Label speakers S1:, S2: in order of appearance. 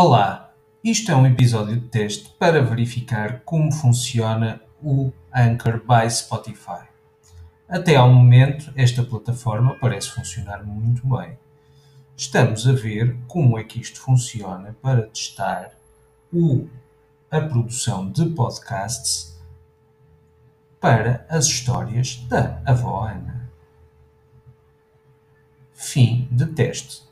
S1: Olá, isto é um episódio de teste para verificar como funciona o Anchor by Spotify. Até ao momento, esta plataforma parece funcionar muito bem. Estamos a ver como é que isto funciona para testar o, a produção de podcasts para as histórias da avó Ana. Fim de teste.